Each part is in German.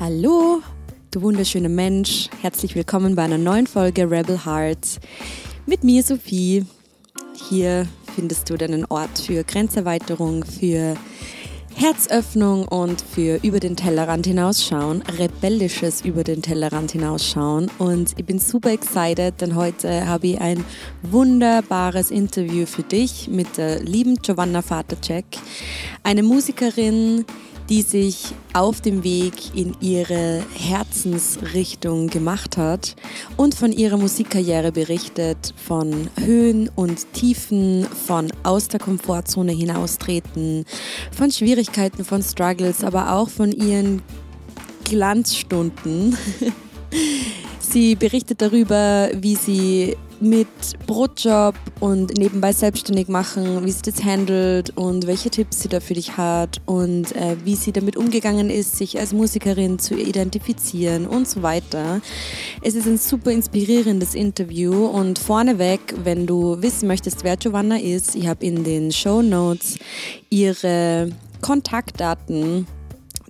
Hallo, du wunderschöner Mensch. Herzlich willkommen bei einer neuen Folge Rebel Hearts mit mir, Sophie. Hier findest du deinen Ort für Grenzerweiterung, für Herzöffnung und für über den Tellerrand hinausschauen, rebellisches über den Tellerrand hinausschauen. Und ich bin super excited, denn heute habe ich ein wunderbares Interview für dich mit der lieben Giovanna Vatercheck, eine Musikerin, die sich auf dem Weg in ihre Herzensrichtung gemacht hat und von ihrer Musikkarriere berichtet, von Höhen und Tiefen, von aus der Komfortzone hinaustreten, von Schwierigkeiten, von Struggles, aber auch von ihren Glanzstunden. Sie berichtet darüber, wie sie mit Brotjob und nebenbei selbstständig machen, wie sie das handelt und welche Tipps sie da für dich hat und äh, wie sie damit umgegangen ist, sich als Musikerin zu identifizieren und so weiter. Es ist ein super inspirierendes Interview und vorneweg, wenn du wissen möchtest, wer Giovanna ist, ich habe in den Show Notes ihre Kontaktdaten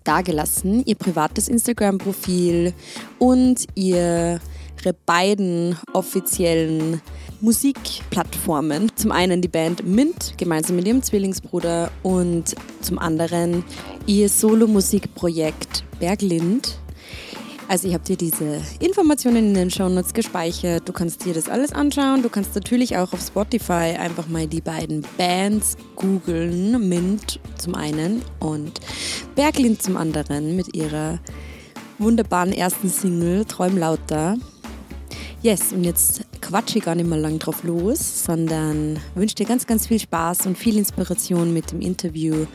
dagelassen, ihr privates Instagram-Profil und ihr ihre beiden offiziellen Musikplattformen. Zum einen die Band Mint, gemeinsam mit ihrem Zwillingsbruder, und zum anderen ihr Solo-Musikprojekt Berglind. Also ich habe dir diese Informationen in den Shownotes gespeichert. Du kannst dir das alles anschauen. Du kannst natürlich auch auf Spotify einfach mal die beiden Bands googeln. Mint zum einen und Berglind zum anderen mit ihrer wunderbaren ersten Single Träum lauter. Yes, und jetzt quatsche ich gar nicht mehr lang drauf los, sondern wünsche dir ganz, ganz viel Spaß und viel Inspiration mit dem Interview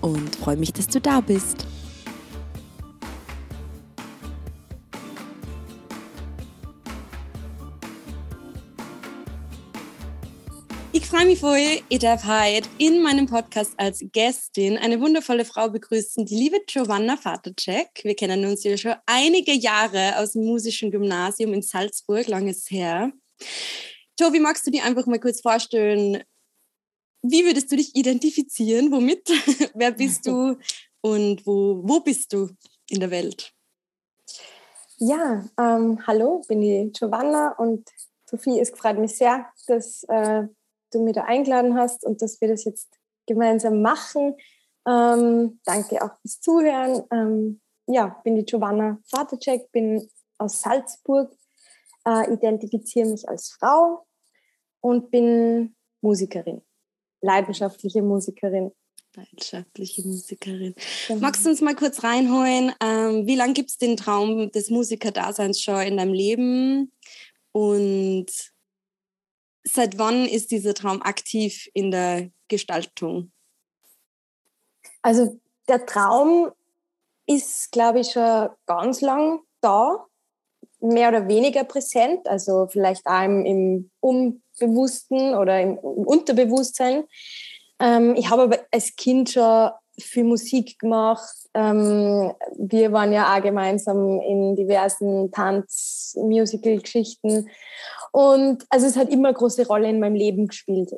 und freue mich, dass du da bist. Freue mich voll, ich darf heute in meinem Podcast als Gästin eine wundervolle Frau begrüßen, die liebe Giovanna Vatercheck. Wir kennen uns ja schon einige Jahre aus dem musischen Gymnasium in Salzburg, langes her. Jovi, magst du dir einfach mal kurz vorstellen, wie würdest du dich identifizieren? Womit? Wer bist du und wo, wo bist du in der Welt? Ja, ähm, hallo, bin die Giovanna und Sophie, es freut mich sehr, dass äh, du mich da eingeladen hast und dass wir das jetzt gemeinsam machen. Ähm, danke auch fürs Zuhören. Ähm, ja, bin die Giovanna Vatercheck, bin aus Salzburg, äh, identifiziere mich als Frau und bin Musikerin, leidenschaftliche Musikerin. Leidenschaftliche Musikerin. Genau. Magst du uns mal kurz reinholen? Ähm, wie lange gibt es den Traum des Musikerdaseins schon in deinem Leben? Und Seit wann ist dieser Traum aktiv in der Gestaltung? Also der Traum ist, glaube ich, schon ganz lang da, mehr oder weniger präsent, also vielleicht auch im, Unbewussten oder im Unterbewusstsein. Ähm, ich habe aber als Kind schon viel Musik gemacht. Ähm, wir waren ja auch gemeinsam in diversen Tanz-Musical-Geschichten. Und also es hat immer eine große Rolle in meinem Leben gespielt.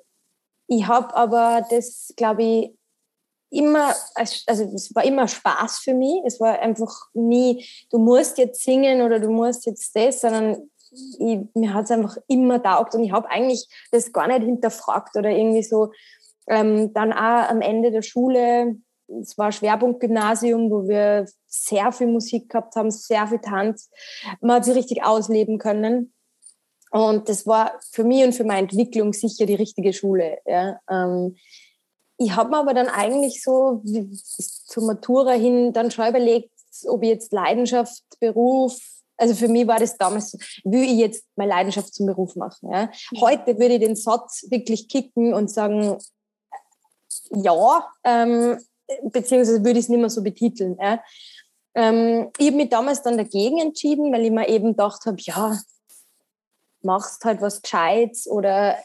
Ich habe aber das, glaube ich, immer, also es war immer Spaß für mich. Es war einfach nie, du musst jetzt singen oder du musst jetzt das, sondern ich, mir hat es einfach immer taugt und ich habe eigentlich das gar nicht hinterfragt oder irgendwie so. Ähm, dann auch am Ende der Schule, es war Schwerpunktgymnasium, wo wir sehr viel Musik gehabt haben, sehr viel Tanz. Man hat sich richtig ausleben können. Und das war für mich und für meine Entwicklung sicher die richtige Schule. Ja. Ähm, ich habe mir aber dann eigentlich so zur Matura hin dann schon überlegt, ob ich jetzt Leidenschaft, Beruf, also für mich war das damals, will ich jetzt meine Leidenschaft zum Beruf machen. Ja. Heute würde ich den Satz wirklich kicken und sagen, ja, ähm, beziehungsweise würde ich es nicht mehr so betiteln. Ja. Ähm, ich habe mich damals dann dagegen entschieden, weil ich mir eben gedacht habe, ja, machst halt was Gescheites oder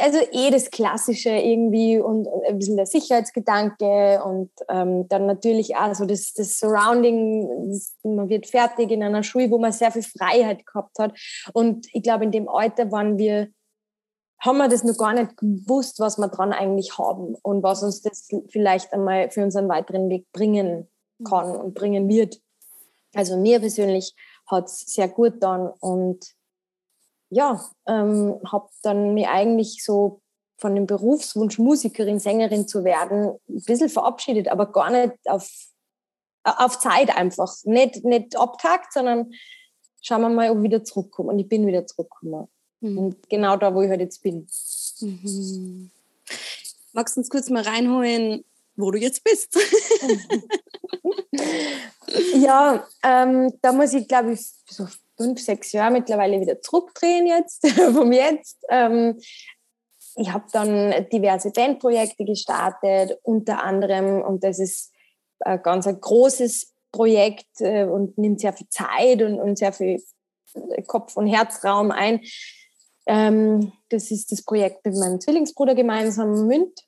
also eh das Klassische irgendwie und, ein bisschen der Sicherheitsgedanke und ähm, dann natürlich auch so das, das Surrounding, man wird fertig in einer Schule, wo man sehr viel Freiheit gehabt hat und ich glaube, in dem Alter waren wir, haben wir das noch gar nicht gewusst, was wir dran eigentlich haben und was uns das vielleicht einmal für unseren weiteren Weg bringen kann und bringen wird. Also mir persönlich hat es sehr gut dann und ja, ähm, habe dann mir eigentlich so von dem Berufswunsch, Musikerin, Sängerin zu werden, ein bisschen verabschiedet, aber gar nicht auf, auf Zeit einfach. Nicht, nicht abgehakt, sondern schauen wir mal, ob ich wieder zurückkomme. Und ich bin wieder zurückgekommen. Mhm. Und genau da, wo ich halt jetzt bin. Mhm. Magst du uns kurz mal reinholen, wo du jetzt bist? ja, ähm, da muss ich, glaube ich, so fünf, sechs Jahre mittlerweile wieder zurückdrehen jetzt, vom Jetzt. Ähm, ich habe dann diverse Bandprojekte gestartet, unter anderem, und das ist ein ganz ein großes Projekt äh, und nimmt sehr viel Zeit und, und sehr viel Kopf- und Herzraum ein. Ähm, das ist das Projekt mit meinem Zwillingsbruder gemeinsam, Münd.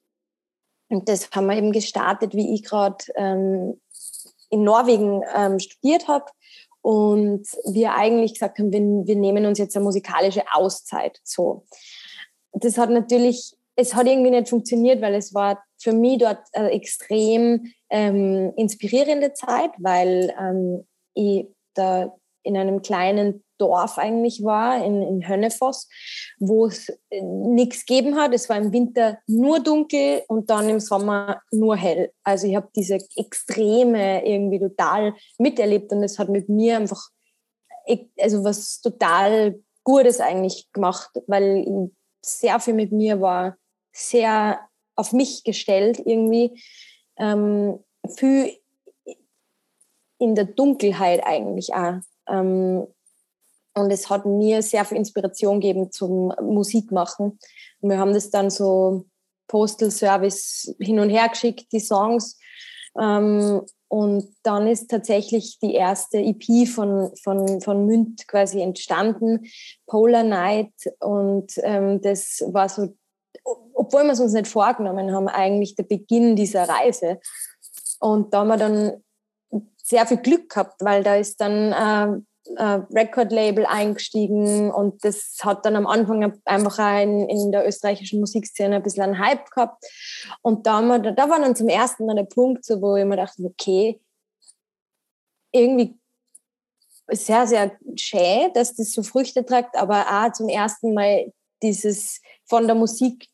Und das haben wir eben gestartet, wie ich gerade ähm, in Norwegen ähm, studiert habe und wir eigentlich gesagt haben, wir, wir nehmen uns jetzt eine musikalische Auszeit. So. Das hat natürlich, es hat irgendwie nicht funktioniert, weil es war für mich dort eine extrem ähm, inspirierende Zeit, weil ähm, ich da in einem kleinen Dorf eigentlich war, in, in Hönnefoss, wo es äh, nichts gegeben hat. Es war im Winter nur dunkel und dann im Sommer nur hell. Also ich habe diese Extreme irgendwie total miterlebt und es hat mit mir einfach also was total Gutes eigentlich gemacht, weil sehr viel mit mir war, sehr auf mich gestellt irgendwie. Ähm, viel in der Dunkelheit eigentlich auch. Ähm, und es hat mir sehr viel Inspiration gegeben zum Musikmachen. Und wir haben das dann so Postal Service hin und her geschickt, die Songs. Ähm, und dann ist tatsächlich die erste EP von, von, von Münd quasi entstanden, Polar Night. Und ähm, das war so, obwohl wir es uns nicht vorgenommen haben, eigentlich der Beginn dieser Reise. Und da haben wir dann sehr viel Glück gehabt, weil da ist dann äh, äh, Record-Label eingestiegen und das hat dann am Anfang einfach in, in der österreichischen Musikszene ein bisschen einen Hype gehabt. Und da, wir, da war dann zum ersten Mal der Punkt, so, wo ich mir dachte, okay, irgendwie sehr, sehr schön, dass das so Früchte trägt, aber auch zum ersten Mal dieses von der Musik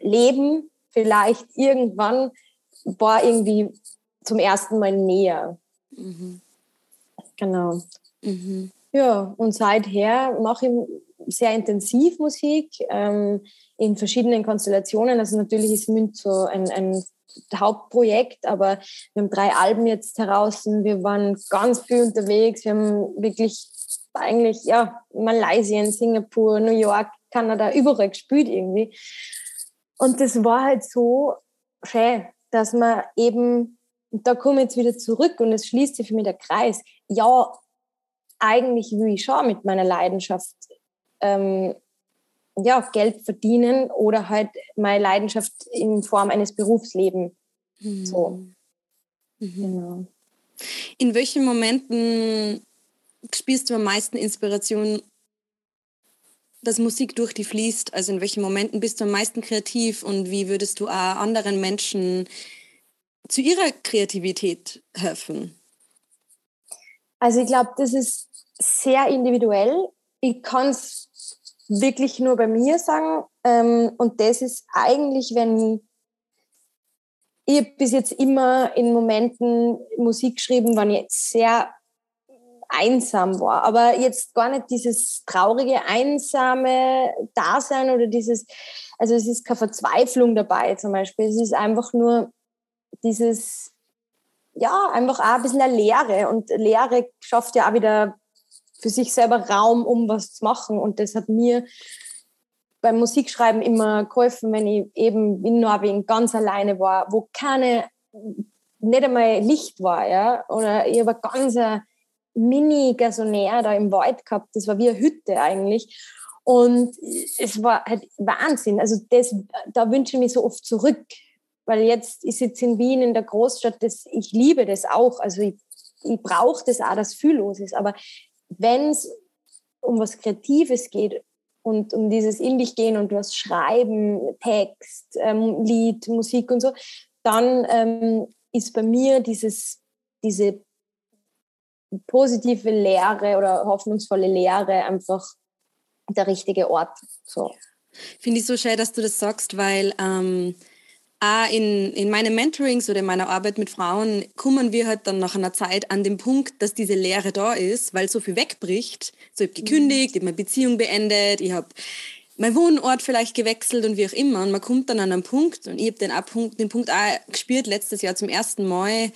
leben, vielleicht irgendwann, war irgendwie zum ersten Mal näher. Mhm. Genau. Mhm. Ja, und seither mache ich sehr intensiv Musik ähm, in verschiedenen Konstellationen. Also natürlich ist Münd so ein, ein Hauptprojekt, aber wir haben drei Alben jetzt heraus. Wir waren ganz viel unterwegs. Wir haben wirklich eigentlich, ja, Malaysia, Singapur, New York, Kanada, überall gespielt irgendwie. Und das war halt so schön, dass man eben, da komme ich jetzt wieder zurück und es schließt sich für mich der Kreis. Ja, eigentlich will ich schon mit meiner Leidenschaft ähm, ja, Geld verdienen oder halt meine Leidenschaft in Form eines Berufslebens. Mhm. So. Mhm. Genau. In welchen Momenten spürst du am meisten Inspiration, dass Musik durch die fließt? Also in welchen Momenten bist du am meisten kreativ und wie würdest du auch anderen Menschen zu ihrer Kreativität helfen? Also ich glaube, das ist sehr individuell. Ich kann es wirklich nur bei mir sagen. Ähm, und das ist eigentlich, wenn ich, ich bis jetzt immer in Momenten Musik geschrieben, wenn ich sehr einsam war. Aber jetzt gar nicht dieses traurige, einsame Dasein oder dieses, also es ist keine Verzweiflung dabei zum Beispiel. Es ist einfach nur dieses, ja, einfach auch ein bisschen eine Leere. Und Leere schafft ja auch wieder für sich selber Raum, um was zu machen. Und das hat mir beim Musikschreiben immer geholfen, wenn ich eben in Norwegen ganz alleine war, wo keine, nicht einmal Licht war, ja, oder ich habe ganz ein Mini-Gasonär da im Wald gehabt, das war wie eine Hütte eigentlich. Und es war halt Wahnsinn. Also das, da wünsche ich mich so oft zurück, weil jetzt ist jetzt in Wien in der Großstadt, das, ich liebe das auch. Also ich, ich brauche das auch, dass los ist. Aber wenn es um was Kreatives geht und um dieses in dich gehen und was schreiben, Text, ähm, Lied, Musik und so, dann ähm, ist bei mir dieses, diese positive Lehre oder hoffnungsvolle Lehre einfach der richtige Ort. So. Finde ich so schön, dass du das sagst, weil ähm, auch in, in meinen Mentorings oder in meiner Arbeit mit Frauen kommen wir halt dann nach einer Zeit an den Punkt, dass diese Lehre da ist, weil so viel wegbricht. So, ich habe gekündigt, ich habe meine Beziehung beendet, ich habe meinen Wohnort vielleicht gewechselt und wie auch immer. Und man kommt dann an einen Punkt, und ich habe den, Punkt, den Punkt auch gespürt letztes Jahr zum ersten Mal,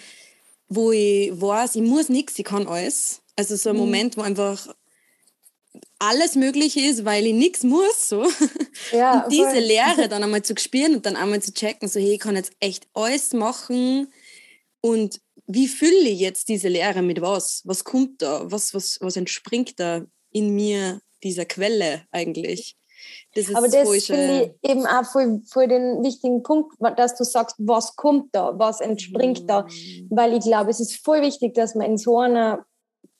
wo ich weiß, ich muss nichts, ich kann alles. Also so ein mhm. Moment, wo einfach alles möglich ist, weil ich nichts muss. So. Ja, und diese voll. Lehre dann einmal zu spüren und dann einmal zu checken, so hey, ich kann jetzt echt alles machen und wie fülle ich jetzt diese Lehre mit was? Was kommt da? Was, was, was entspringt da in mir, dieser Quelle eigentlich? Das Aber das finde ich eben auch voll, voll den wichtigen Punkt, dass du sagst, was kommt da, was entspringt mhm. da. Weil ich glaube, es ist voll wichtig, dass man in so einer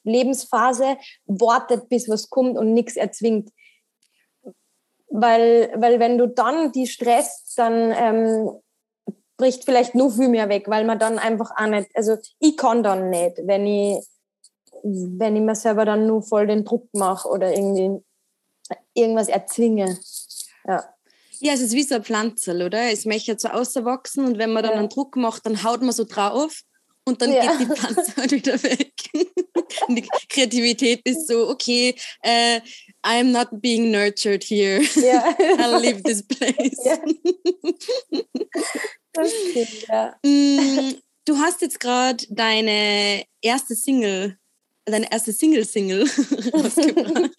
Lebensphase wartet, bis was kommt und nichts erzwingt. Weil, weil wenn du dann die Stress, dann ähm, bricht vielleicht noch viel mehr weg, weil man dann einfach auch nicht, also ich kann dann nicht, wenn ich, wenn ich mir selber dann nur voll den Druck mache oder irgendwie irgendwas erzwinge. Ja. Ja, es ist wie so ein Pflanzel, oder? Es möchte so auswachsen und wenn man dann ja. einen Druck macht, dann haut man so drauf und dann ja. geht die Pflanze wieder weg. und die Kreativität ist so, okay, uh, I'm not being nurtured here. Ja. I'll leave this place. Ja. Das stimmt, ja. Mm, du hast jetzt gerade deine erste Single, deine erste Single-Single rausgebracht.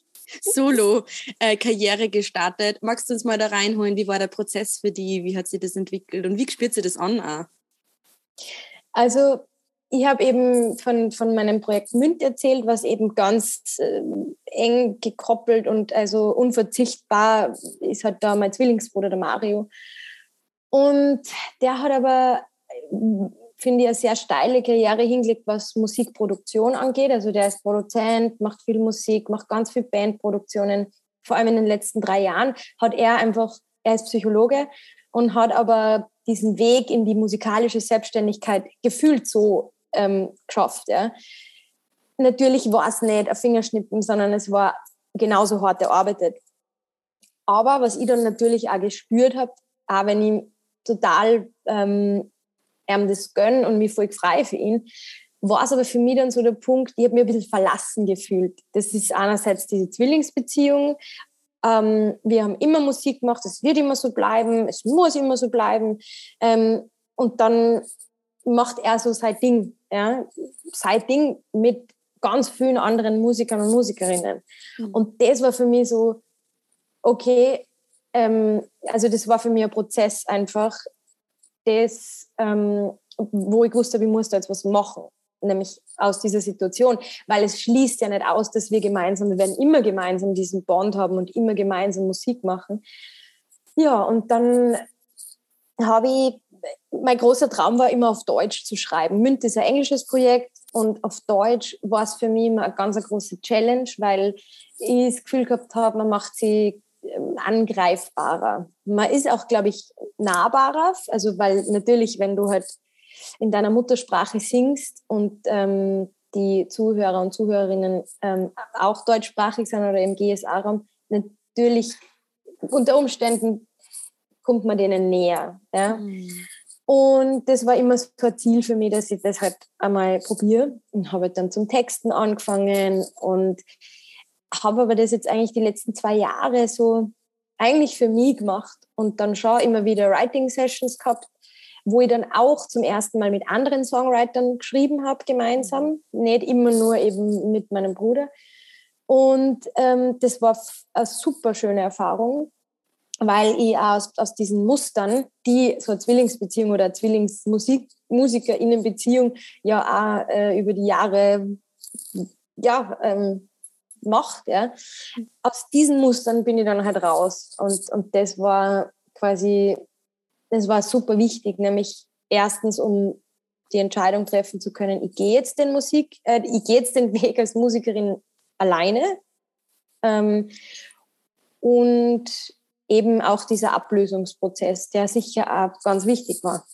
Solo-Karriere gestartet. Magst du uns mal da reinholen? Wie war der Prozess für die? Wie hat sich das entwickelt und wie spürt sie das an? Also ich habe eben von, von meinem Projekt Münd erzählt, was eben ganz äh, eng gekoppelt und also unverzichtbar ist halt da mein Zwillingsbruder, der Mario. Und der hat aber finde ich, eine sehr steile Karriere hingelegt, was Musikproduktion angeht. Also der ist Produzent, macht viel Musik, macht ganz viel Bandproduktionen. Vor allem in den letzten drei Jahren hat er einfach, er ist Psychologe und hat aber diesen Weg in die musikalische Selbstständigkeit gefühlt so ähm, geschafft. Ja. Natürlich war es nicht ein Fingerschnippen, sondern es war genauso hart erarbeitet. Aber was ich dann natürlich auch gespürt habe, auch wenn ich total ähm, ihm das gönnen und mich voll frei für ihn, war es aber für mich dann so der Punkt, ich habe mich ein bisschen verlassen gefühlt. Das ist einerseits diese Zwillingsbeziehung. Ähm, wir haben immer Musik gemacht, es wird immer so bleiben, es muss immer so bleiben. Ähm, und dann macht er so sein Ding, ja, sein Ding mit ganz vielen anderen Musikern und Musikerinnen. Mhm. Und das war für mich so, okay, ähm, also das war für mich ein Prozess einfach, das, ähm, wo ich wusste, ich muss da jetzt was machen, nämlich aus dieser Situation, weil es schließt ja nicht aus, dass wir gemeinsam, wir werden immer gemeinsam diesen Bond haben und immer gemeinsam Musik machen. Ja, und dann habe ich, mein großer Traum war immer auf Deutsch zu schreiben. Münd ist ein englisches Projekt und auf Deutsch war es für mich immer eine ganz große Challenge, weil ich das Gefühl gehabt habe, man macht sie ähm, angreifbarer. Man ist auch, glaube ich, nahbarer, also weil natürlich, wenn du halt in deiner Muttersprache singst und ähm, die Zuhörer und Zuhörerinnen ähm, auch deutschsprachig sind oder im GSA-Raum, natürlich unter Umständen kommt man denen näher. Ja? Mhm. Und das war immer so ein Ziel für mich, dass ich das halt einmal probiere und habe dann zum Texten angefangen und habe aber das jetzt eigentlich die letzten zwei Jahre so eigentlich für mich gemacht und dann schon immer wieder Writing-Sessions gehabt, wo ich dann auch zum ersten Mal mit anderen Songwritern geschrieben habe, gemeinsam, nicht immer nur eben mit meinem Bruder. Und ähm, das war eine super schöne Erfahrung, weil ich aus, aus diesen Mustern, die so eine Zwillingsbeziehung oder Zwillingsmusikerinnenbeziehung ja auch äh, über die Jahre ja, ähm, macht. Ja. Aus diesen Mustern bin ich dann halt raus. Und, und das war quasi, das war super wichtig, nämlich erstens, um die Entscheidung treffen zu können, ich gehe jetzt den Musik, äh, ich gehe jetzt den Weg als Musikerin alleine. Ähm, und eben auch dieser Ablösungsprozess, der sicher auch ganz wichtig war.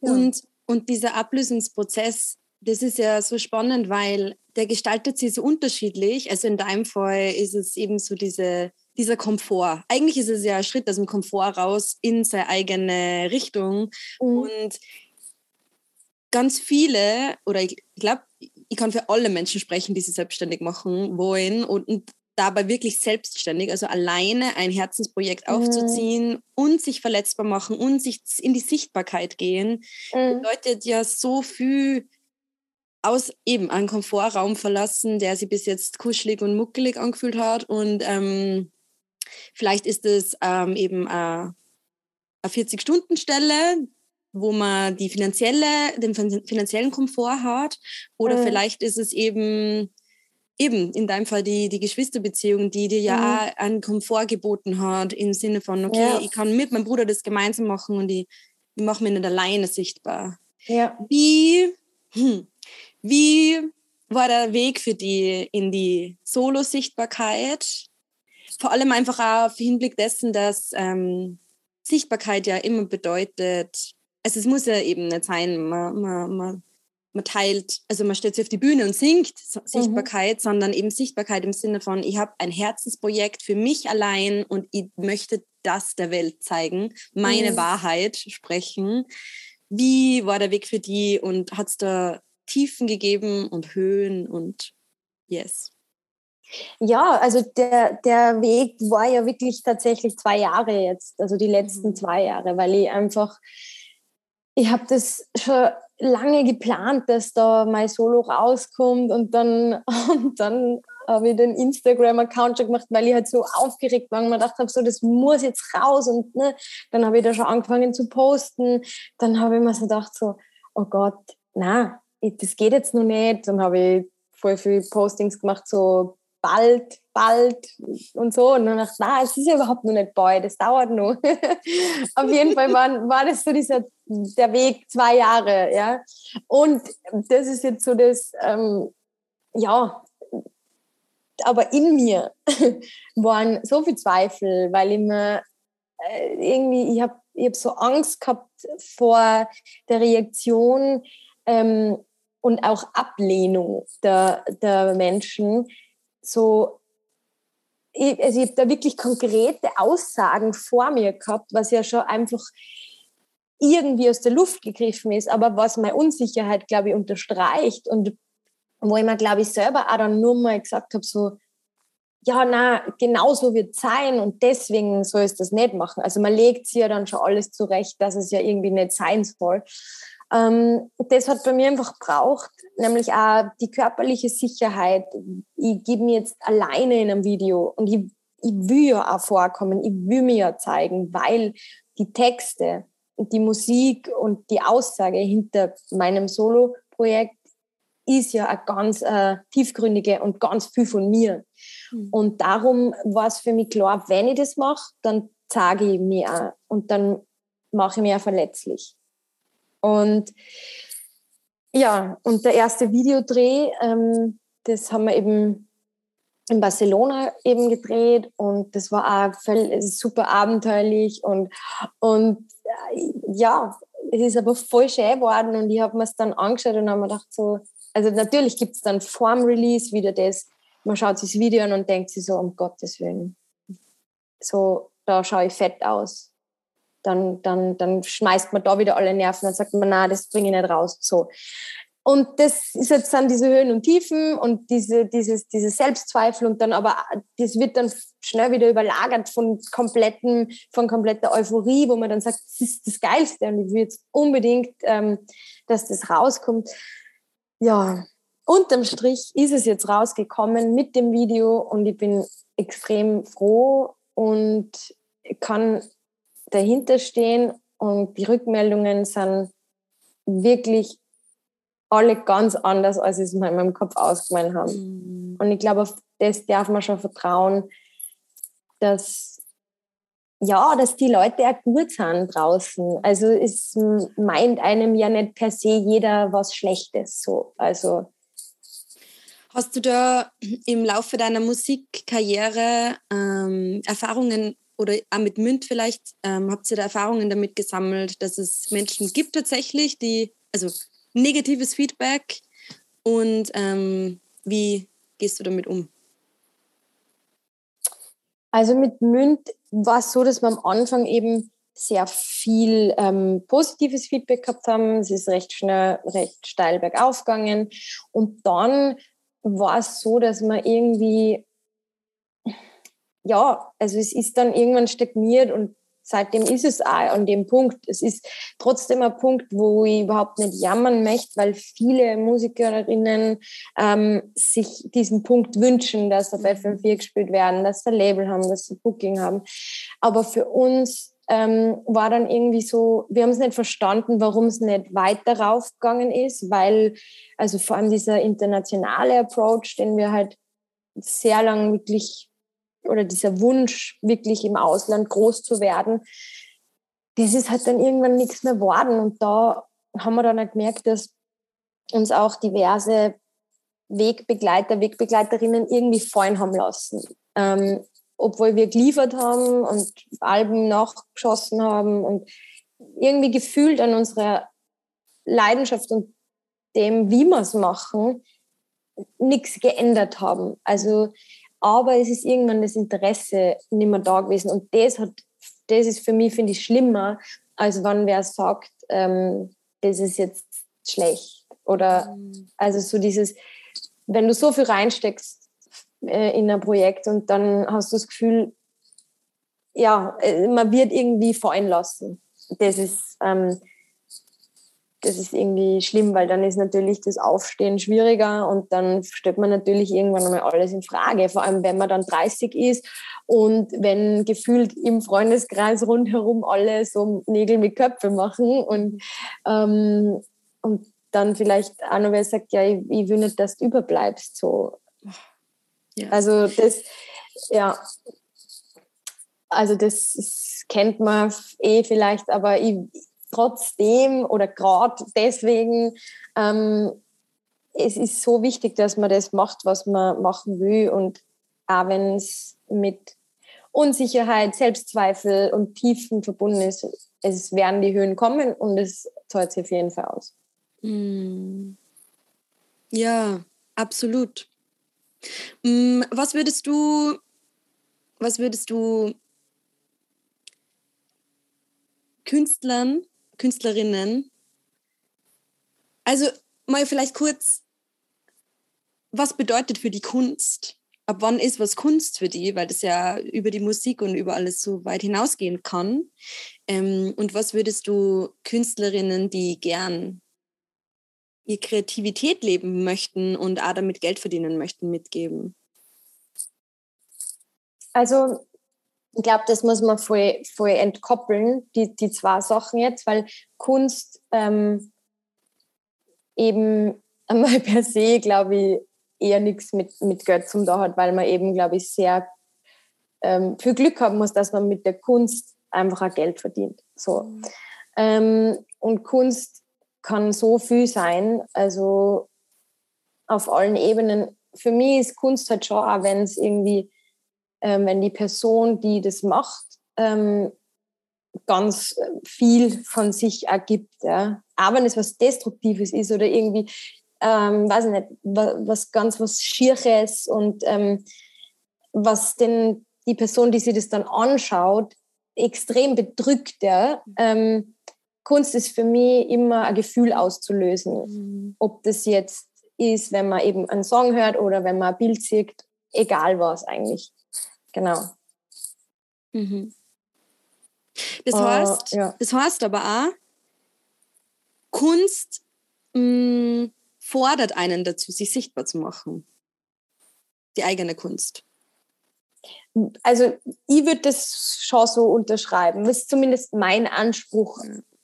Ja. Und, und dieser Ablösungsprozess, das ist ja so spannend, weil der gestaltet sich so unterschiedlich. Also in deinem Fall ist es eben so diese, dieser Komfort. Eigentlich ist es ja ein Schritt aus dem Komfort raus in seine eigene Richtung. Mhm. Und ganz viele, oder ich glaube, ich kann für alle Menschen sprechen, die sich selbstständig machen wollen und, und dabei wirklich selbstständig, also alleine ein Herzensprojekt mhm. aufzuziehen und sich verletzbar machen und sich in die Sichtbarkeit gehen, mhm. bedeutet ja so viel aus eben einem Komfortraum verlassen, der sich bis jetzt kuschelig und muckelig angefühlt hat. Und ähm, vielleicht ist es ähm, eben eine 40-Stunden-Stelle, wo man die finanzielle, den finanziellen Komfort hat. Oder mhm. vielleicht ist es eben eben in deinem Fall die, die Geschwisterbeziehung, die dir ja mhm. auch einen Komfort geboten hat, im Sinne von, okay, ja. ich kann mit meinem Bruder das gemeinsam machen und ich, ich mache mich nicht alleine sichtbar. Ja. Wie, hm, wie war der Weg für die in die Solo-Sichtbarkeit? Vor allem einfach auch auf Hinblick dessen, dass ähm, Sichtbarkeit ja immer bedeutet, also es muss ja eben nicht sein, man, man, man, man teilt, also man stellt sich auf die Bühne und singt Sichtbarkeit, mhm. sondern eben Sichtbarkeit im Sinne von, ich habe ein Herzensprojekt für mich allein und ich möchte das der Welt zeigen, meine mhm. Wahrheit sprechen. Wie war der Weg für die und hat es da Tiefen gegeben und Höhen und yes. Ja, also der, der Weg war ja wirklich tatsächlich zwei Jahre jetzt, also die letzten mhm. zwei Jahre, weil ich einfach, ich habe das schon lange geplant, dass da mein Solo rauskommt und dann, und dann habe ich den Instagram-Account schon gemacht, weil ich halt so aufgeregt war und mir gedacht habe, so, das muss jetzt raus und ne, dann habe ich da schon angefangen zu posten, dann habe ich mir so gedacht, so, oh Gott, na, das geht jetzt noch nicht. Dann habe ich voll viele Postings gemacht, so bald, bald und so. Und dann dachte ich, nein, es ist ja überhaupt noch nicht bald, das dauert noch. Auf jeden Fall war, war das so dieser, der Weg zwei Jahre, ja. Und das ist jetzt so das, ähm, ja, aber in mir waren so viele Zweifel, weil ich mir äh, irgendwie, ich habe ich hab so Angst gehabt vor der Reaktion, ähm, und auch Ablehnung der, der Menschen. So, ich, also ich habe da wirklich konkrete Aussagen vor mir gehabt, was ja schon einfach irgendwie aus der Luft gegriffen ist, aber was meine Unsicherheit, glaube ich, unterstreicht und wo ich mir, glaube ich, selber auch dann nur mal gesagt habe, so, ja, na, genau so wird es sein und deswegen soll es das nicht machen. Also man legt sich ja dann schon alles zurecht, dass es ja irgendwie nicht sein soll. Ähm, das hat bei mir einfach braucht, nämlich auch die körperliche Sicherheit. Ich gebe mir jetzt alleine in einem Video und ich, ich will ja auch vorkommen, ich will mir ja zeigen, weil die Texte die Musik und die Aussage hinter meinem Solo-Projekt ist ja eine ganz äh, tiefgründige und ganz viel von mir. Mhm. Und darum war es für mich klar, wenn ich das mache, dann zeige ich mir auch und dann mache ich mich auch verletzlich. Und ja, und der erste Videodreh, ähm, das haben wir eben in Barcelona eben gedreht und das war auch super abenteuerlich und, und ja, es ist aber voll schön geworden und ich habe mir es dann angeschaut und habe mir gedacht so, also natürlich gibt es dann vorm Release wieder das, man schaut sich das Video an und denkt sich so, um Gottes Willen, so, da schaue ich fett aus dann, dann, dann schmeißt man da wieder alle Nerven und sagt man, na, das bringe ich nicht raus. So. Und das ist jetzt dann diese Höhen und Tiefen und diese, dieses, diese Selbstzweifel und dann aber, das wird dann schnell wieder überlagert von kompletten, von kompletter Euphorie, wo man dann sagt, das ist das Geilste und ich will jetzt unbedingt, ähm, dass das rauskommt. Ja, unterm Strich ist es jetzt rausgekommen mit dem Video und ich bin extrem froh und kann dahinter stehen und die Rückmeldungen sind wirklich alle ganz anders, als ich es mir in meinem Kopf ausgemalt habe. Mhm. Und ich glaube, auf das darf man schon vertrauen, dass ja, dass die Leute auch gut sind draußen. Also es meint einem ja nicht per se jeder was Schlechtes so. Also Hast du da im Laufe deiner Musikkarriere ähm, Erfahrungen oder auch mit Münd vielleicht, ähm, habt ihr da Erfahrungen damit gesammelt, dass es Menschen gibt tatsächlich, die, also negatives Feedback, Und ähm, wie gehst du damit um? Also mit Münd war es so, dass wir am Anfang eben sehr viel ähm, positives Feedback gehabt haben. Es ist recht schnell, recht steil bergauf gegangen. Und dann war es so, dass man irgendwie, ja, also es ist dann irgendwann stagniert und seitdem ist es auch an dem Punkt. Es ist trotzdem ein Punkt, wo ich überhaupt nicht jammern möchte, weil viele Musikerinnen ähm, sich diesen Punkt wünschen, dass auf FM4 gespielt werden, dass sie ein Label haben, dass sie Booking haben. Aber für uns ähm, war dann irgendwie so, wir haben es nicht verstanden, warum es nicht weiter raufgegangen ist, weil also vor allem dieser internationale Approach, den wir halt sehr lang wirklich oder dieser Wunsch, wirklich im Ausland groß zu werden, das ist halt dann irgendwann nichts mehr geworden. Und da haben wir dann halt gemerkt, dass uns auch diverse Wegbegleiter, Wegbegleiterinnen irgendwie fallen haben lassen. Ähm, obwohl wir geliefert haben und Alben nachgeschossen haben und irgendwie gefühlt an unserer Leidenschaft und dem, wie wir es machen, nichts geändert haben. Also aber es ist irgendwann das Interesse nicht mehr da gewesen. Und das, hat, das ist für mich, finde ich, schlimmer, als wenn wer sagt, ähm, das ist jetzt schlecht. Oder mhm. also so dieses, wenn du so viel reinsteckst äh, in ein Projekt und dann hast du das Gefühl, ja, äh, man wird irgendwie fallen lassen. Das ist, ähm, das ist irgendwie schlimm, weil dann ist natürlich das Aufstehen schwieriger und dann stellt man natürlich irgendwann einmal alles in Frage, vor allem wenn man dann 30 ist und wenn gefühlt im Freundeskreis rundherum alle so Nägel mit Köpfe machen und, ähm, und dann vielleicht auch noch wer sagt, ja, ich, ich will nicht, dass du überbleibst. So. Ja. Also das, ja, also das kennt man eh vielleicht, aber ich, trotzdem oder gerade deswegen, ähm, es ist so wichtig, dass man das macht, was man machen will und auch wenn es mit Unsicherheit, Selbstzweifel und Tiefen verbunden ist, es werden die Höhen kommen und es zahlt sich auf jeden Fall aus. Hm. Ja, absolut. Hm, was würdest du, was würdest du Künstlern Künstlerinnen. Also mal vielleicht kurz, was bedeutet für die Kunst? Ab wann ist was Kunst für die? Weil das ja über die Musik und über alles so weit hinausgehen kann. Ähm, und was würdest du Künstlerinnen, die gern ihre Kreativität leben möchten und auch damit Geld verdienen möchten, mitgeben? Also ich glaube, das muss man voll, voll entkoppeln, die, die zwei Sachen jetzt, weil Kunst ähm, eben einmal per se, glaube ich, eher nichts mit, mit Geld zum da hat, weil man eben, glaube ich, sehr ähm, viel Glück haben muss, dass man mit der Kunst einfach auch Geld verdient. So. Mhm. Ähm, und Kunst kann so viel sein, also auf allen Ebenen. Für mich ist Kunst halt schon auch, wenn es irgendwie wenn die Person, die das macht, ähm, ganz viel von sich ergibt. Ja. Aber wenn es was Destruktives ist oder irgendwie, ähm, weiß ich nicht, was ganz was Schieres und ähm, was denn die Person, die sich das dann anschaut, extrem bedrückt. Ja. Ähm, Kunst ist für mich immer ein Gefühl auszulösen. Mhm. Ob das jetzt ist, wenn man eben einen Song hört oder wenn man ein Bild sieht, egal was eigentlich. Genau. Mhm. Das, uh, heißt, ja. das heißt aber auch, Kunst mh, mm, fordert einen dazu, sich sichtbar zu machen. Die eigene Kunst. Also ich würde das schon so unterschreiben. Das ist zumindest mein Anspruch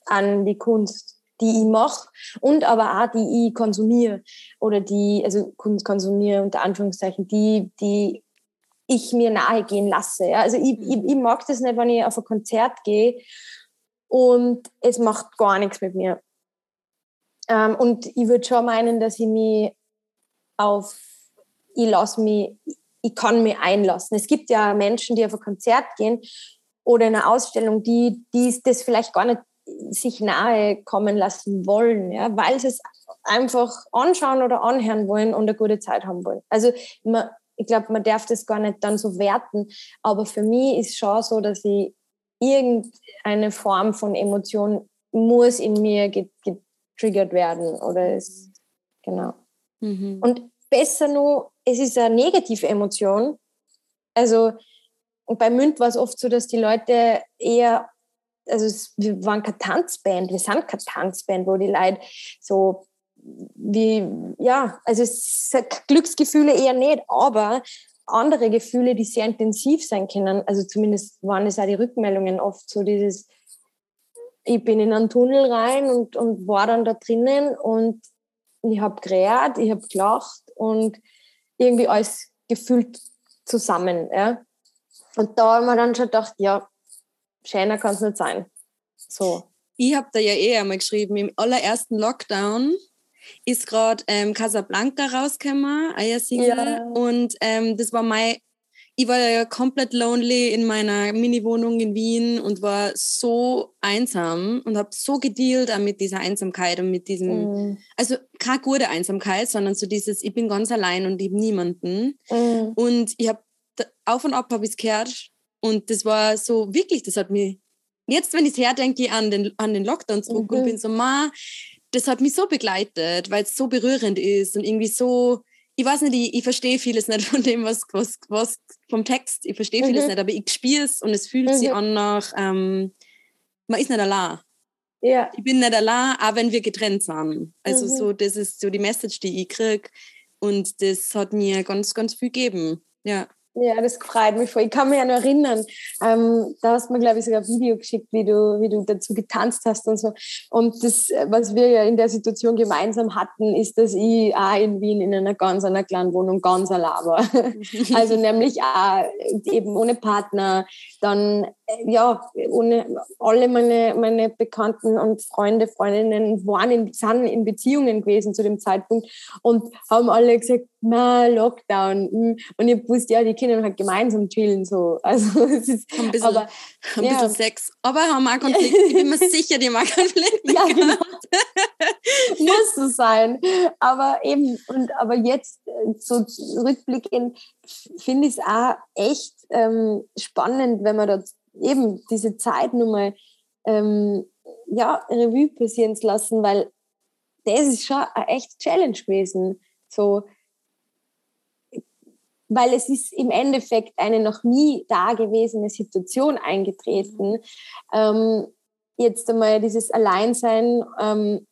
an die Kunst, die ich mache und aber auch die ich konsumiere oder die, also Kunst konsumiere unter Anführungszeichen, die, die ich mir nahe gehen lasse. Ja? Also ich, ich, ich, mag das nicht, wenn ich auf ein Konzert gehe und es macht gar nichts mit mir. Ähm, und ich würde schon meinen, dass ich mich auf, ich lasse mich, ich kann mich einlassen. Es gibt ja Menschen, die auf ein Konzert gehen oder in eine Ausstellung, die, die das vielleicht gar nicht sich nahe kommen lassen wollen, ja, weil sie es einfach anschauen oder anhören wollen und eine gute Zeit haben wollen. Also man, ich glaube, man darf das gar nicht dann so werten, aber für mich ist schon so, dass ich irgendeine Form von Emotion muss in mir getriggert werden oder es, genau. Mhm. Und besser nur, es ist eine negative Emotion. Also bei Münd war es oft so, dass die Leute eher, also es, wir waren keine Tanzband, wir sind keine Tanzband, wo die Leute so wie, ja, also es Glücksgefühle eher nicht, aber andere Gefühle, die sehr intensiv sein können. Also zumindest waren es auch die Rückmeldungen oft so dieses, ich bin in einen Tunnel rein und, und war dann da drinnen und ich habe gerät, ich habe gelacht und irgendwie alles gefühlt zusammen. Ja. Und da haben wir dann schon gedacht, ja, schöner kann es nicht sein. So. Ich habe da ja eh einmal geschrieben, im allerersten Lockdown ist gerade ähm, Casablanca rausgekommen, eine Single. Ja. Und ähm, das war mein, ich war ja komplett lonely in meiner Mini-Wohnung in Wien und war so einsam und habe so gedealt mit dieser Einsamkeit und mit diesem, mm. also keine gute Einsamkeit, sondern so dieses, ich bin ganz allein und ich habe niemanden. Mm. Und ich habe auf und ab habe ich es gehört und das war so wirklich, das hat mich jetzt, wenn ich es her denke, an den, an den Lockdown zurück mhm. und bin so, ma, das hat mich so begleitet, weil es so berührend ist und irgendwie so, ich weiß nicht, ich, ich verstehe vieles nicht von dem, was, was, was vom Text, ich verstehe vieles mhm. nicht, aber ich spiele es und es fühlt mhm. sich an nach, ähm, man ist nicht allein. Ja. Ich bin nicht allein, auch wenn wir getrennt sind. Also mhm. so, das ist so die Message, die ich kriege und das hat mir ganz, ganz viel gegeben. Ja. Ja, das freut mich voll. Ich kann mich ja noch erinnern, ähm, da hast du mir, glaube ich, sogar ein Video geschickt, wie du, wie du dazu getanzt hast und so. Und das, was wir ja in der Situation gemeinsam hatten, ist, dass ich auch in Wien in einer ganz einer kleinen Wohnung ganz allein war. also nämlich auch eben ohne Partner, dann ja, ohne alle meine, meine Bekannten und Freunde, Freundinnen waren in, sind in Beziehungen gewesen zu dem Zeitpunkt und haben alle gesagt, na, Lockdown. Hm. Und ich wusste, ja, die Kinder halt gemeinsam chillen, so. Also, es ist, ein bisschen, aber, ein ja. bisschen Sex. Aber haben auch Konflikte. Ich bin mir sicher, die haben Konflikte. Ja, genau. Muss so sein. Aber eben, und, aber jetzt, äh, so rückblickend, finde ich es auch echt ähm, spannend, wenn man da eben diese Zeit nochmal ähm, ja, Revue passieren lassen, weil das ist schon eine echt Challenge gewesen. So, weil es ist im Endeffekt eine noch nie dagewesene Situation eingetreten. Ähm, jetzt einmal dieses Alleinsein ähm,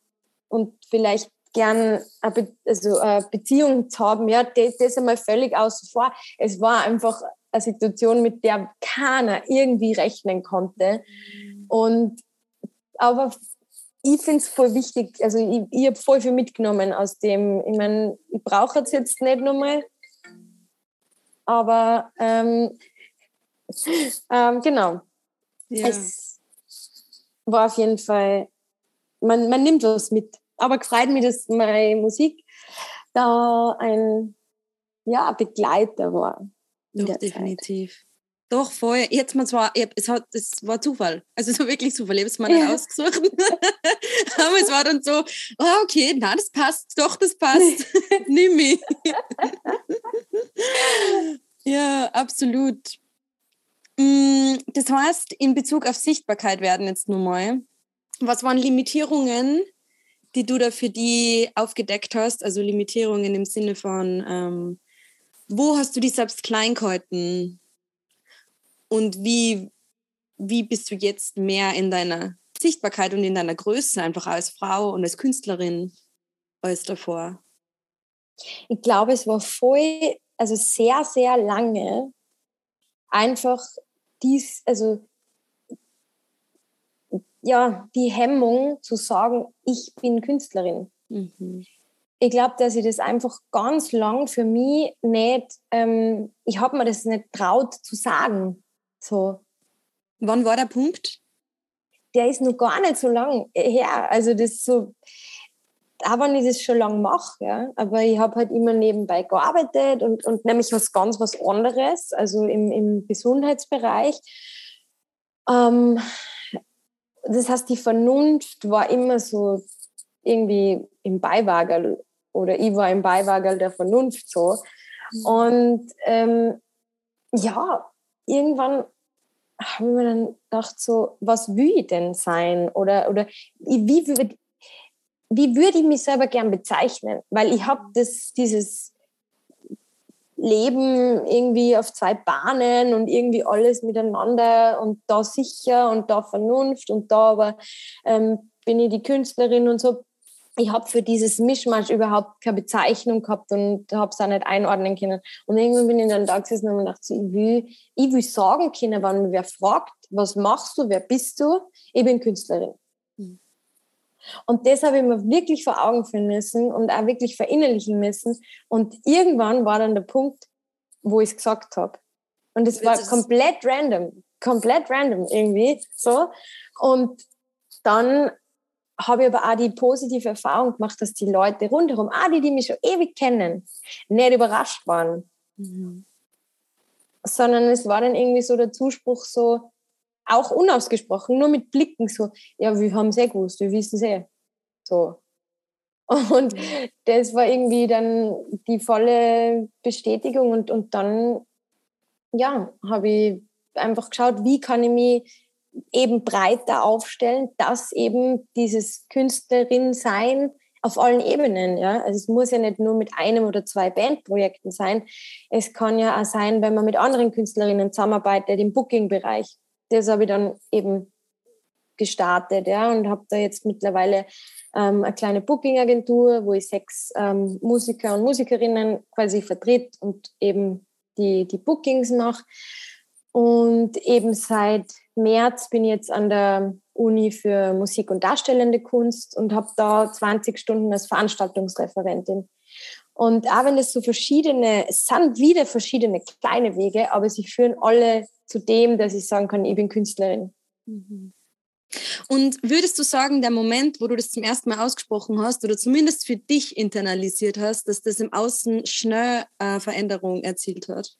und vielleicht gern eine, Be also eine Beziehung zu haben, ja, das, das einmal völlig außen vor. Es war einfach eine Situation, mit der keiner irgendwie rechnen konnte. Und aber ich finde es voll wichtig, also ich, ich habe voll viel mitgenommen aus dem. Ich meine, ich brauche es jetzt nicht nochmal, aber ähm, ähm, genau. Ja. Es war auf jeden Fall, man, man nimmt was mit. Aber gefreut mich, dass meine Musik da ein ja, Begleiter war. Doch, definitiv. Zeit. Doch, vorher, jetzt mal zwar, es, hat, es war Zufall. Also es war wirklich Zufall. Ich habe es mal nicht ja. ausgesucht. Aber es war dann so, oh, okay, na, das passt, doch, das passt. Nimm mich. ja, absolut. Mm, das heißt, in Bezug auf Sichtbarkeit werden jetzt nur mal. Was waren Limitierungen, die du da für die aufgedeckt hast? Also Limitierungen im Sinne von, ähm, wo hast du die selbst klein gehalten? Und wie, wie bist du jetzt mehr in deiner Sichtbarkeit und in deiner Größe, einfach als Frau und als Künstlerin, als davor? Ich glaube, es war voll, also sehr, sehr lange einfach dies, also ja, die Hemmung zu sagen, ich bin Künstlerin. Mhm ich glaube, dass ich das einfach ganz lang für mich nicht, ähm, ich habe mir das nicht traut zu sagen. So. Wann war der Punkt? Der ist noch gar nicht so lang her. Also das so, auch wenn ich das schon lange mache, ja. aber ich habe halt immer nebenbei gearbeitet und, und nämlich was ganz was anderes, also im, im Gesundheitsbereich. Ähm, das heißt, die Vernunft war immer so irgendwie im Beiwagerl oder ich war im Beiwagerl der Vernunft so. Mhm. Und ähm, ja, irgendwann habe ich mir dann gedacht, so, was will ich denn sein? Oder, oder wie, wie, wie würde ich mich selber gern bezeichnen? Weil ich habe dieses Leben irgendwie auf zwei Bahnen und irgendwie alles miteinander und da sicher und da Vernunft und da aber ähm, bin ich die Künstlerin und so. Ich habe für dieses Mischmasch überhaupt keine Bezeichnung gehabt und habe es auch nicht einordnen können. Und irgendwann bin ich dann da gesessen und habe gedacht, so, ich, will, ich will sagen können, wenn mir wer fragt, was machst du, wer bist du? Ich bin Künstlerin. Und das habe ich mir wirklich vor Augen führen müssen und auch wirklich verinnerlichen müssen. Und irgendwann war dann der Punkt, wo ich es gesagt habe. Und es war komplett random, komplett random irgendwie so. Und dann habe ich aber auch die positive Erfahrung gemacht, dass die Leute rundherum, auch die, die mich schon ewig kennen, nicht überrascht waren. Mhm. Sondern es war dann irgendwie so der Zuspruch so, auch unausgesprochen, nur mit Blicken so, ja, wir haben es eh gewusst, wir wissen es eh. So. Und das war irgendwie dann die volle Bestätigung und, und dann, ja, habe ich einfach geschaut, wie kann ich mich eben breiter aufstellen, dass eben dieses Künstlerin sein auf allen Ebenen, ja. Also es muss ja nicht nur mit einem oder zwei Bandprojekten sein. Es kann ja auch sein, wenn man mit anderen Künstlerinnen zusammenarbeitet im Booking-Bereich das habe ich dann eben gestartet ja, und habe da jetzt mittlerweile ähm, eine kleine Booking-Agentur, wo ich sechs ähm, Musiker und Musikerinnen quasi vertritt und eben die, die Bookings mache. Und eben seit März bin ich jetzt an der Uni für Musik und Darstellende Kunst und habe da 20 Stunden als Veranstaltungsreferentin. Und auch wenn es so verschiedene, es sind wieder verschiedene kleine Wege, aber sie führen alle zu dem, dass ich sagen kann, ich bin Künstlerin. Mhm. Und würdest du sagen, der Moment, wo du das zum ersten Mal ausgesprochen hast oder zumindest für dich internalisiert hast, dass das im Außen schnell äh, Veränderung erzielt hat?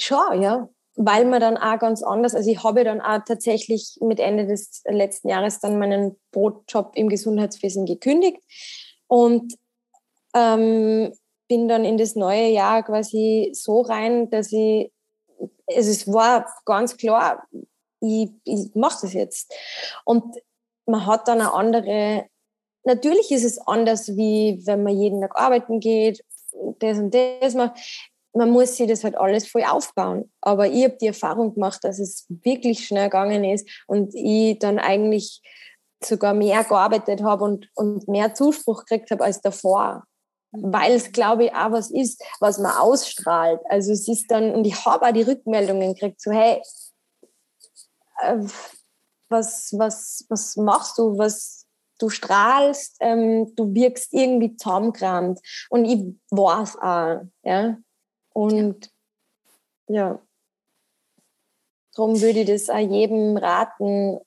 Schon, ja. Weil man dann auch ganz anders, also ich habe dann auch tatsächlich mit Ende des letzten Jahres dann meinen Brotjob im Gesundheitswesen gekündigt und ähm, bin dann in das neue Jahr quasi so rein, dass ich also es war ganz klar, ich, ich mache das jetzt. Und man hat dann eine andere, natürlich ist es anders, wie wenn man jeden Tag arbeiten geht, das und das macht. Man muss sich das halt alles voll aufbauen. Aber ich habe die Erfahrung gemacht, dass es wirklich schnell gegangen ist und ich dann eigentlich sogar mehr gearbeitet habe und, und mehr Zuspruch gekriegt habe als davor weil es, glaube ich, auch was ist, was man ausstrahlt. Also es ist dann, und ich habe auch die Rückmeldungen gekriegt, so hey, äh, was, was, was machst du, was du strahlst, ähm, du wirkst irgendwie zusammengerannt. Und ich es auch. Ja? Und ja. ja. Darum würde ich das auch jedem raten,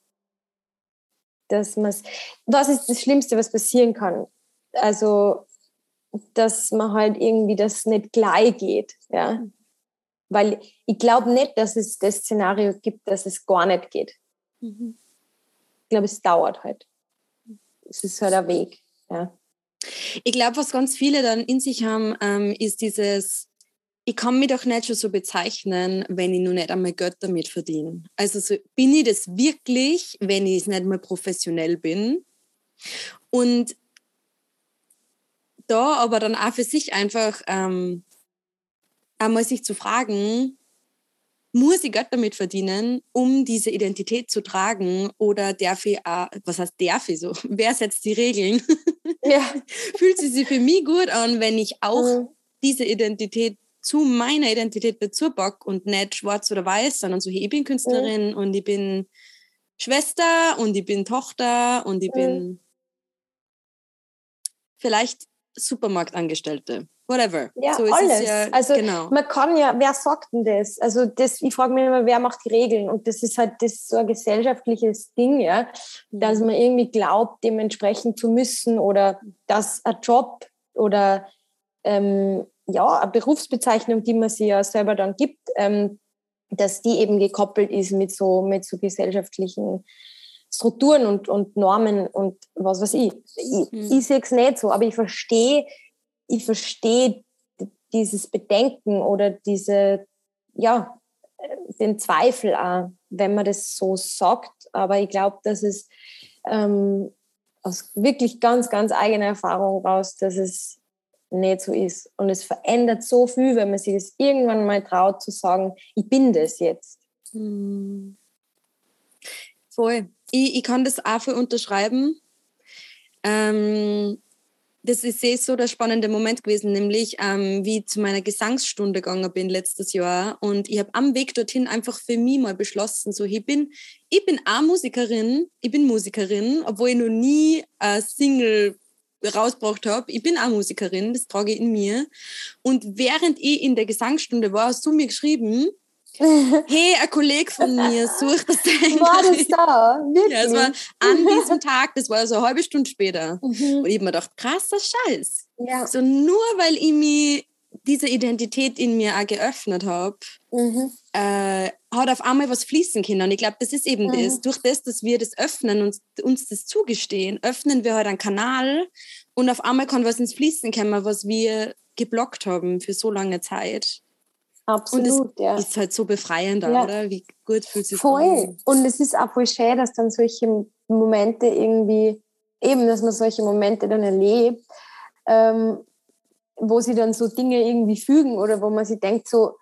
dass man es. Was ist das Schlimmste, was passieren kann? Also dass man halt irgendwie das nicht gleich geht. Ja? Weil ich glaube nicht, dass es das Szenario gibt, dass es gar nicht geht. Mhm. Ich glaube, es dauert halt. Es ist halt ein Weg. Ja. Ich glaube, was ganz viele dann in sich haben, ähm, ist dieses, ich kann mich doch nicht schon so bezeichnen, wenn ich nur nicht einmal Geld damit verdiene. Also so, bin ich das wirklich, wenn ich es nicht mal professionell bin? Und da aber dann auch für sich einfach ähm, einmal sich zu fragen, muss ich Geld damit verdienen, um diese Identität zu tragen? Oder darf ich auch, was heißt darf ich so? Wer setzt die Regeln? Ja. Fühlt sie sich für mich gut an, wenn ich auch mhm. diese Identität zu meiner Identität dazu packe und nicht schwarz oder weiß, sondern so, hey, ich bin Künstlerin mhm. und ich bin Schwester und ich bin Tochter und ich mhm. bin vielleicht Supermarktangestellte. Whatever. Ja, so alles. Ja, also genau. man kann ja, wer sagt denn das? Also das, ich frage mich immer, wer macht die Regeln? Und das ist halt das so ein gesellschaftliches Ding, ja, dass mhm. man irgendwie glaubt, dementsprechend zu müssen oder dass ein Job oder ähm, ja, eine Berufsbezeichnung, die man sich ja selber dann gibt, ähm, dass die eben gekoppelt ist mit so, mit so gesellschaftlichen Strukturen und, und Normen und was weiß ich. Ich, mhm. ich sehe es nicht so, aber ich verstehe, ich verstehe dieses Bedenken oder diese, ja, den Zweifel auch, wenn man das so sagt. Aber ich glaube, dass es ähm, aus wirklich ganz, ganz eigener Erfahrung raus, dass es nicht so ist. Und es verändert so viel, wenn man sich das irgendwann mal traut zu sagen, ich bin das jetzt. Hm. Voll. Ich, ich kann das auch voll unterschreiben. Ähm, das ist sehr so der spannende Moment gewesen, nämlich ähm, wie ich zu meiner Gesangsstunde gegangen bin letztes Jahr. Und ich habe am Weg dorthin einfach für mich mal beschlossen, so ich bin, ich bin auch Musikerin, ich bin Musikerin, obwohl ich noch nie eine Single rausgebracht habe. Ich bin auch Musikerin, das trage ich in mir. Und während ich in der Gesangsstunde war, hast du mir geschrieben, hey, ein Kollege von mir sucht das Sängerin. War das da? Wirklich? Ja, es war an diesem Tag, das war so eine halbe Stunde später. Mhm. Und ich habe mir gedacht, krasser Scheiß. Ja. So nur weil ich mich diese Identität in mir auch geöffnet habe, mhm. äh, hat auf einmal was fließen können. Und ich glaube, das ist eben mhm. das. Durch das, dass wir das öffnen und uns das zugestehen, öffnen wir halt einen Kanal und auf einmal kann was ins Fließen kommen, was wir geblockt haben für so lange Zeit. Absolut, und ja. Ist halt so befreiend, ja. oder? Wie gut fühlt sich Voll. An. Und es ist auch voll schön, dass dann solche Momente irgendwie, eben, dass man solche Momente dann erlebt, ähm, wo sie dann so Dinge irgendwie fügen oder wo man sich denkt, so,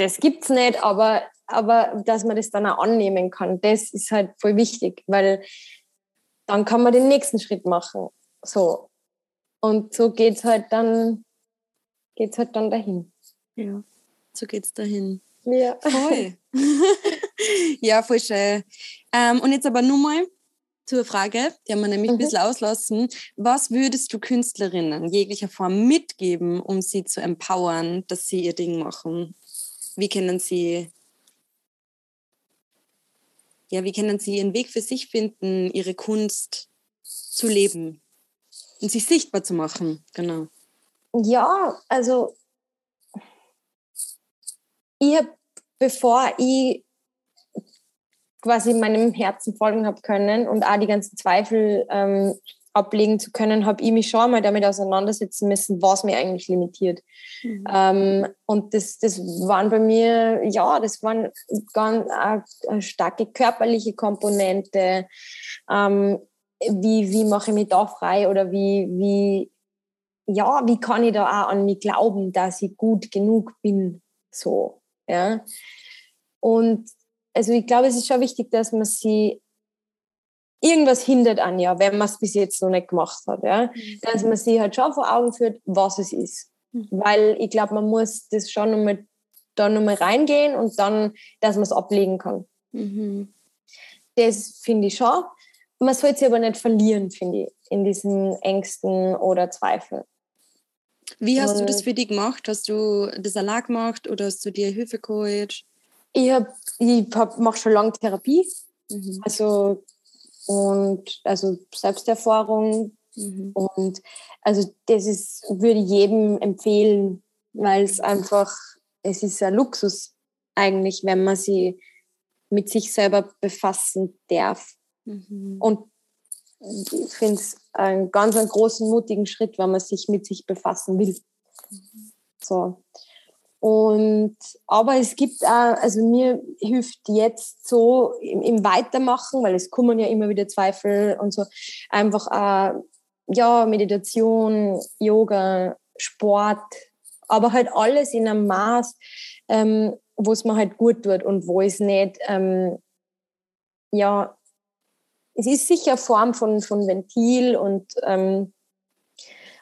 das gibt's nicht, aber, aber dass man das dann auch annehmen kann, das ist halt voll wichtig, weil dann kann man den nächsten Schritt machen. So. Und so geht's halt dann, geht's halt dann dahin. Ja, so geht's dahin. Ja. Voll. ja, voll schön. Ähm, und jetzt aber nur mal zur Frage, die haben wir nämlich mhm. ein bisschen auslassen. Was würdest du Künstlerinnen jeglicher Form mitgeben, um sie zu empowern, dass sie ihr Ding machen? Wie können sie ja, wie können sie ihren Weg für sich finden, ihre Kunst zu leben und sich sichtbar zu machen? Genau. Ja, also ich habe, bevor ich quasi meinem Herzen folgen habe können und auch die ganzen Zweifel ähm, ablegen zu können, habe ich mich schon mal damit auseinandersetzen müssen, was mir eigentlich limitiert. Mhm. Ähm, und das, das waren bei mir, ja, das waren ganz eine, eine starke körperliche Komponente. Ähm, wie, wie mache ich mich da frei oder wie, wie, ja, wie kann ich da auch an mich glauben, dass ich gut genug bin, so. Ja. Und also ich glaube, es ist schon wichtig, dass man sie irgendwas hindert an ja, wenn man es bis jetzt noch nicht gemacht hat, ja, mhm. dass man sie halt schon vor Augen führt, was es ist, mhm. weil ich glaube, man muss das schon nochmal da nochmal reingehen und dann, dass man es ablegen kann. Mhm. Das finde ich schon. Man sollte sie aber nicht verlieren, finde ich, in diesen Ängsten oder Zweifeln. Wie hast und du das für dich gemacht? Hast du das allein gemacht oder hast du dir Hilfe geholt? Ich, hab, ich hab, mache schon lange Therapie. Mhm. Also, und, also Selbsterfahrung. Mhm. Und also das ist, würde ich jedem empfehlen, weil es einfach, es ist ein Luxus eigentlich, wenn man sie mit sich selber befassen darf. Mhm. Und ich finde es einen ganz einen großen, mutigen Schritt, wenn man sich mit sich befassen will. So. Und, aber es gibt auch, also mir hilft jetzt so im, im, Weitermachen, weil es kommen ja immer wieder Zweifel und so, einfach auch, ja, Meditation, Yoga, Sport, aber halt alles in einem Maß, ähm, wo es mir halt gut tut und wo es nicht, ähm, ja, es ist sicher eine Form von, von Ventil und ähm,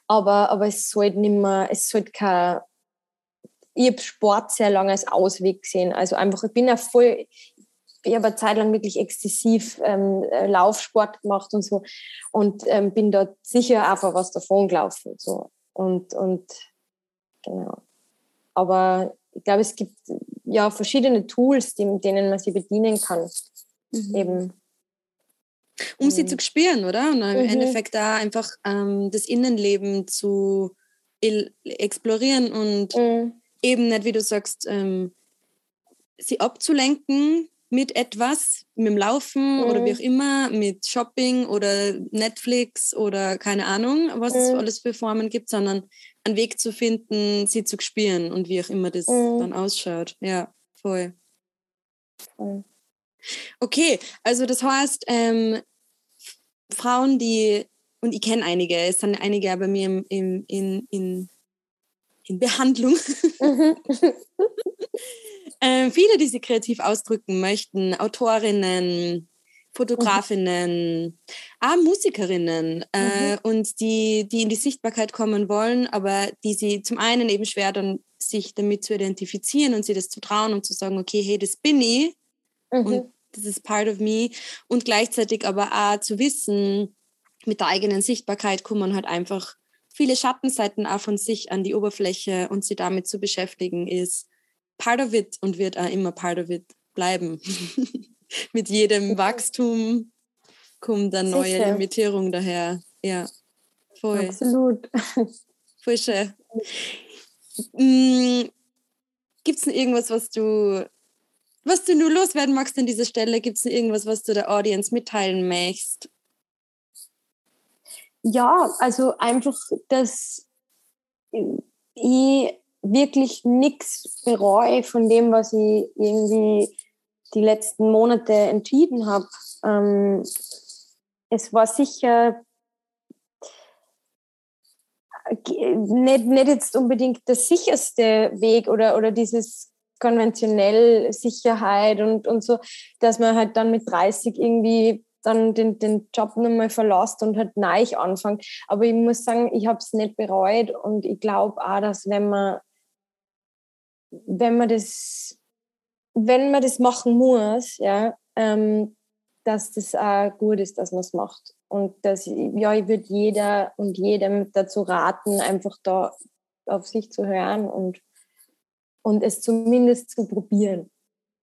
aber, aber es sollte nicht mehr, es sollte kein ich habe Sport sehr lange als Ausweg gesehen. Also einfach, ich bin ja voll, ich habe eine Zeit lang wirklich exzessiv ähm, Laufsport gemacht und so und ähm, bin dort sicher einfach was davon gelaufen. So. Und, und genau. Aber ich glaube, es gibt ja verschiedene Tools, die, denen man sich bedienen kann. Mhm. Eben um mhm. sie zu spüren, oder? Und im mhm. Endeffekt da einfach ähm, das Innenleben zu explorieren und mhm. Eben nicht, wie du sagst, ähm, sie abzulenken mit etwas, mit dem Laufen mhm. oder wie auch immer, mit Shopping oder Netflix oder keine Ahnung, was mhm. es alles für Formen gibt, sondern einen Weg zu finden, sie zu spüren und wie auch immer das mhm. dann ausschaut. Ja, voll. voll. Okay, also das heißt, ähm, Frauen, die, und ich kenne einige, es sind einige bei mir im, im, in, in, in Behandlung. Mhm. äh, viele, die sich kreativ ausdrücken möchten, Autorinnen, Fotografinnen, mhm. auch Musikerinnen äh, mhm. und die, die in die Sichtbarkeit kommen wollen, aber die sie zum einen eben schwer dann sich damit zu identifizieren und sie das zu trauen und zu sagen, okay, hey, das bin ich mhm. und das ist part of me und gleichzeitig aber auch zu wissen, mit der eigenen Sichtbarkeit kommen halt einfach viele Schattenseiten auch von sich an die Oberfläche und sie damit zu beschäftigen ist part of it und wird auch immer part of it bleiben. mit jedem Wachstum kommt dann neue Sicher. Limitierung daher. Ja, voll. Absolut. Voll schön. Mm, Gibt es denn irgendwas, was du was du nur loswerden magst an dieser Stelle? Gibt es irgendwas, was du der Audience mitteilen möchtest? Ja, also einfach, dass ich wirklich nichts bereue von dem, was ich irgendwie die letzten Monate entschieden habe. Ähm, es war sicher nicht, nicht jetzt unbedingt der sicherste Weg oder, oder dieses konventionell Sicherheit und, und so, dass man halt dann mit 30 irgendwie dann den, den Job nochmal verlässt und halt neu anfängt. Aber ich muss sagen, ich habe es nicht bereut und ich glaube auch, dass wenn man, wenn man das, wenn man das machen muss, ja, ähm, dass das auch gut ist, dass man es macht. Und dass, ja, ich würde jeder und jedem dazu raten, einfach da auf sich zu hören und und es zumindest zu probieren.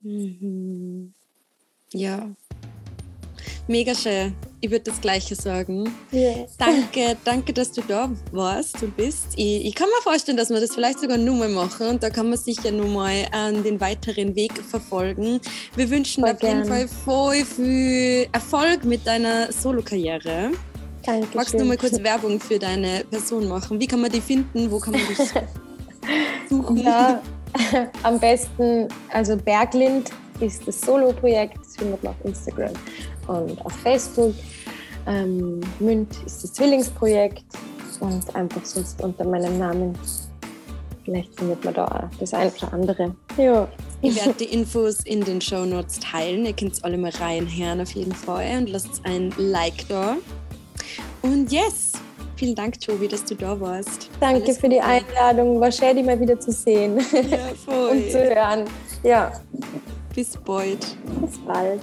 Mhm. Ja. Mega schön. Ich würde das Gleiche sagen. Yeah. Danke, danke, dass du da warst und bist. Ich, ich, kann mir vorstellen, dass wir das vielleicht sogar nur mal machen und da kann man sicher nur mal an den weiteren Weg verfolgen. Wir wünschen voll auf gern. jeden Fall voll viel Erfolg mit deiner Solo-Karriere. Danke. Magst du mal kurz Werbung für deine Person machen? Wie kann man die finden? Wo kann man dich suchen? Ja, Am besten, also Berglind ist das Solo-Projekt, das findet man auf Instagram und auf Facebook. Ähm, Münd ist das Zwillingsprojekt und einfach sonst unter meinem Namen. Vielleicht findet man da auch das eine oder andere. Ja. Ich werde die Infos in den Show Notes teilen. Ihr könnt es alle mal reinhören auf jeden Fall und lasst ein Like da. Und yes, Vielen Dank, Tobi, dass du da warst. Danke Alles für die Einladung. War schön, dich mal wieder zu sehen ja, und zu hören. Ja. Bis bald. Bis bald.